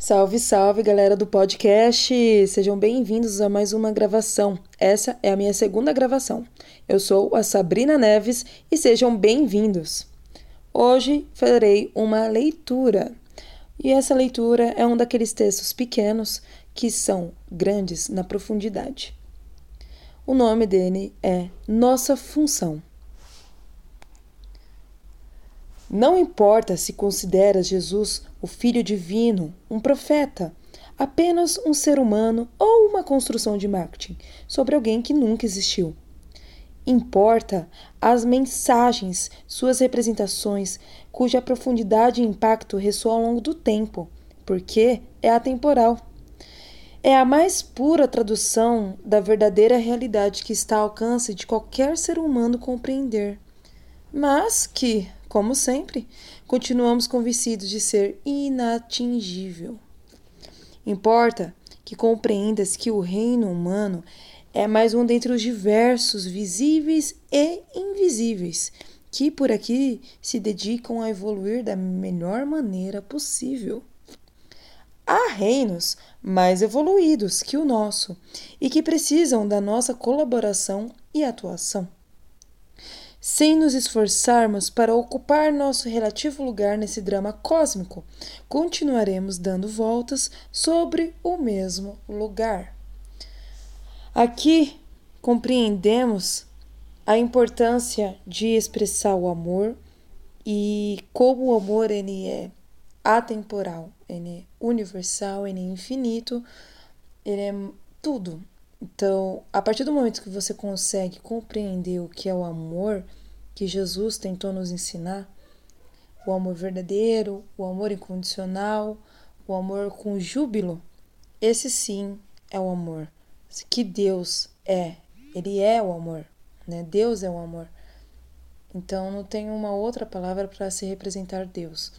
Salve, salve, galera do podcast! Sejam bem-vindos a mais uma gravação. Essa é a minha segunda gravação. Eu sou a Sabrina Neves e sejam bem-vindos. Hoje farei uma leitura. E essa leitura é um daqueles textos pequenos que são grandes na profundidade. O nome dele é Nossa Função. Não importa se consideras Jesus o Filho Divino, um profeta, apenas um ser humano ou uma construção de marketing sobre alguém que nunca existiu. Importa as mensagens, suas representações, cuja profundidade e impacto ressoam ao longo do tempo, porque é atemporal. É a mais pura tradução da verdadeira realidade que está ao alcance de qualquer ser humano compreender, mas que, como sempre, continuamos convencidos de ser inatingível. Importa que compreendas que o reino humano é mais um dentre os diversos visíveis e invisíveis que por aqui se dedicam a evoluir da melhor maneira possível. Há reinos mais evoluídos que o nosso e que precisam da nossa colaboração e atuação sem nos esforçarmos para ocupar nosso relativo lugar nesse drama cósmico, continuaremos dando voltas sobre o mesmo lugar. Aqui compreendemos a importância de expressar o amor e como o amor ele é atemporal, ele é universal, ele é infinito, ele é tudo. Então, a partir do momento que você consegue compreender o que é o amor que Jesus tentou nos ensinar, o amor verdadeiro, o amor incondicional, o amor com júbilo, esse sim é o amor que Deus é. Ele é o amor, né? Deus é o amor. Então não tem uma outra palavra para se representar Deus.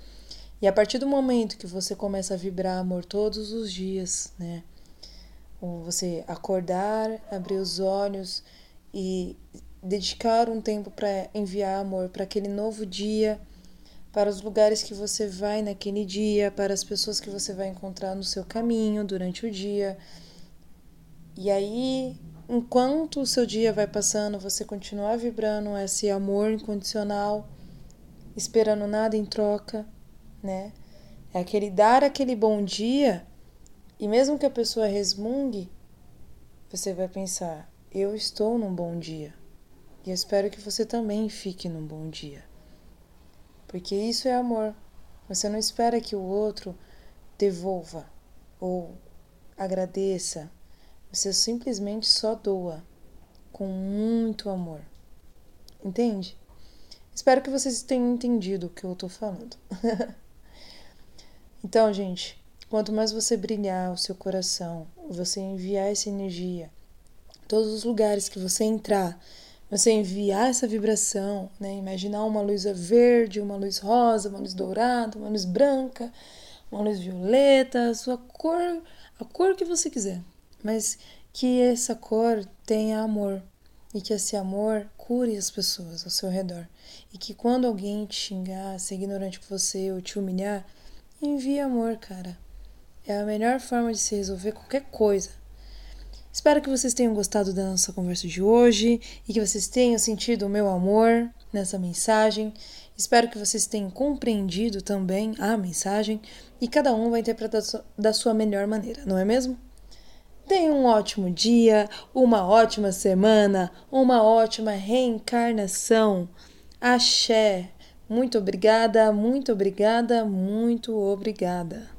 E a partir do momento que você começa a vibrar amor todos os dias, né? Você acordar, abrir os olhos e dedicar um tempo para enviar amor para aquele novo dia, para os lugares que você vai naquele dia, para as pessoas que você vai encontrar no seu caminho durante o dia. E aí, enquanto o seu dia vai passando, você continuar vibrando esse amor incondicional, esperando nada em troca, né? É aquele dar aquele bom dia e mesmo que a pessoa resmungue, você vai pensar: eu estou num bom dia. E espero que você também fique num bom dia. Porque isso é amor. Você não espera que o outro devolva ou agradeça. Você simplesmente só doa com muito amor. Entende? Espero que vocês tenham entendido o que eu tô falando. então, gente, Quanto mais você brilhar o seu coração, você enviar essa energia, todos os lugares que você entrar, você enviar essa vibração, né? Imaginar uma luz verde, uma luz rosa, uma luz dourada, uma luz branca, uma luz violeta, a sua cor, a cor que você quiser. Mas que essa cor tenha amor e que esse amor cure as pessoas ao seu redor. E que quando alguém te xingar, ser ignorante com você ou te humilhar, envie amor, cara. É a melhor forma de se resolver qualquer coisa. Espero que vocês tenham gostado da nossa conversa de hoje e que vocês tenham sentido o meu amor nessa mensagem. Espero que vocês tenham compreendido também a mensagem e cada um vai interpretar da sua melhor maneira, não é mesmo? Tenha um ótimo dia, uma ótima semana, uma ótima reencarnação. Axé. Muito obrigada, muito obrigada, muito obrigada.